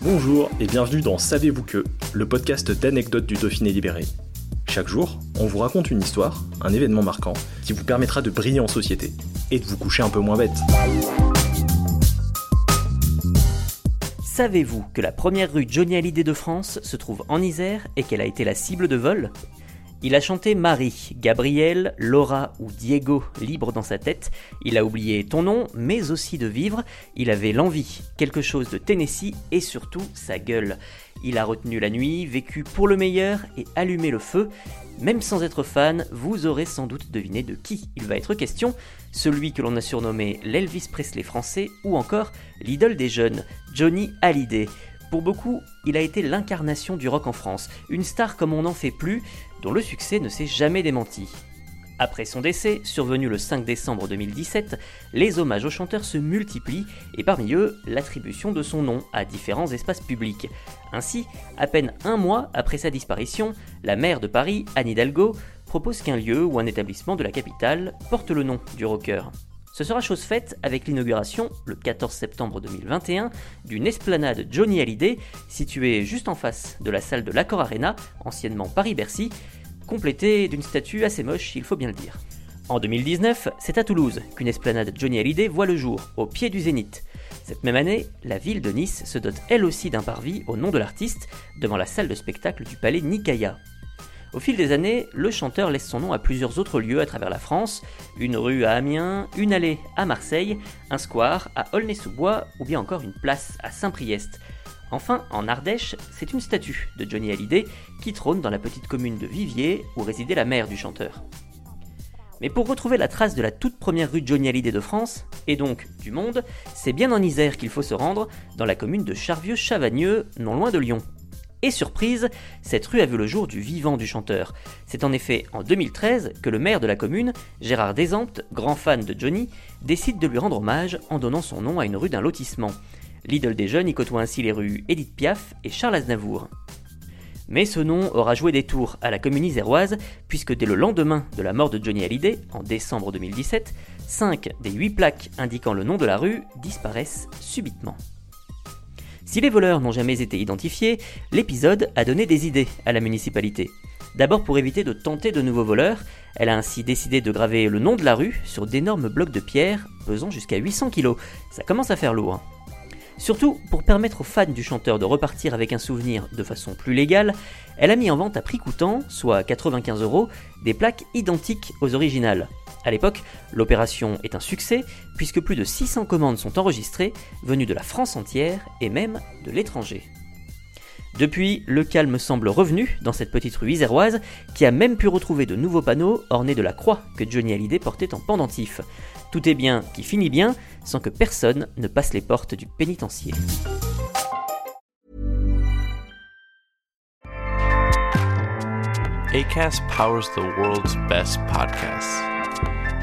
Bonjour et bienvenue dans Savez-vous que, le podcast d'anecdotes du Dauphiné libéré. Chaque jour, on vous raconte une histoire, un événement marquant, qui vous permettra de briller en société et de vous coucher un peu moins bête. Savez-vous que la première rue Johnny Hallyday de France se trouve en Isère et qu'elle a été la cible de vol? Il a chanté Marie, Gabriel, Laura ou Diego libre dans sa tête. Il a oublié ton nom, mais aussi de vivre. Il avait l'envie, quelque chose de Tennessee et surtout sa gueule. Il a retenu la nuit, vécu pour le meilleur et allumé le feu. Même sans être fan, vous aurez sans doute deviné de qui il va être question. Celui que l'on a surnommé l'Elvis Presley français ou encore l'idole des jeunes, Johnny Hallyday. Pour beaucoup, il a été l'incarnation du rock en France, une star comme on n'en fait plus, dont le succès ne s'est jamais démenti. Après son décès, survenu le 5 décembre 2017, les hommages au chanteur se multiplient et parmi eux, l'attribution de son nom à différents espaces publics. Ainsi, à peine un mois après sa disparition, la maire de Paris, Anne Hidalgo, propose qu'un lieu ou un établissement de la capitale porte le nom du rocker. Ce sera chose faite avec l'inauguration, le 14 septembre 2021, d'une esplanade Johnny Hallyday, située juste en face de la salle de l'Accor Arena, anciennement Paris-Bercy, complétée d'une statue assez moche, il faut bien le dire. En 2019, c'est à Toulouse qu'une esplanade Johnny Hallyday voit le jour, au pied du zénith. Cette même année, la ville de Nice se dote elle aussi d'un parvis au nom de l'artiste, devant la salle de spectacle du palais Nicaïa. Au fil des années, le chanteur laisse son nom à plusieurs autres lieux à travers la France, une rue à Amiens, une allée à Marseille, un square à Aulnay-sous-Bois ou bien encore une place à Saint-Priest. Enfin, en Ardèche, c'est une statue de Johnny Hallyday qui trône dans la petite commune de Viviers où résidait la mère du chanteur. Mais pour retrouver la trace de la toute première rue Johnny Hallyday de France, et donc du monde, c'est bien en Isère qu'il faut se rendre, dans la commune de Charvieux-Chavagneux, non loin de Lyon. Et surprise, cette rue a vu le jour du vivant du chanteur. C'est en effet en 2013 que le maire de la commune, Gérard Desamptes, grand fan de Johnny, décide de lui rendre hommage en donnant son nom à une rue d'un lotissement. L'idole des jeunes y côtoie ainsi les rues Édith Piaf et Charles Aznavour. Mais ce nom aura joué des tours à la commune iséroise, puisque dès le lendemain de la mort de Johnny Hallyday, en décembre 2017, 5 des 8 plaques indiquant le nom de la rue disparaissent subitement. Si les voleurs n'ont jamais été identifiés, l'épisode a donné des idées à la municipalité. D'abord pour éviter de tenter de nouveaux voleurs, elle a ainsi décidé de graver le nom de la rue sur d'énormes blocs de pierre pesant jusqu'à 800 kg. Ça commence à faire lourd. Hein. Surtout, pour permettre aux fans du chanteur de repartir avec un souvenir de façon plus légale, elle a mis en vente à prix coûtant, soit 95 euros, des plaques identiques aux originales. À l'époque, l'opération est un succès puisque plus de 600 commandes sont enregistrées, venues de la France entière et même de l'étranger. Depuis, le calme semble revenu dans cette petite rue iséroise qui a même pu retrouver de nouveaux panneaux ornés de la croix que Johnny Hallyday portait en pendentif. Tout est bien qui finit bien sans que personne ne passe les portes du pénitencier.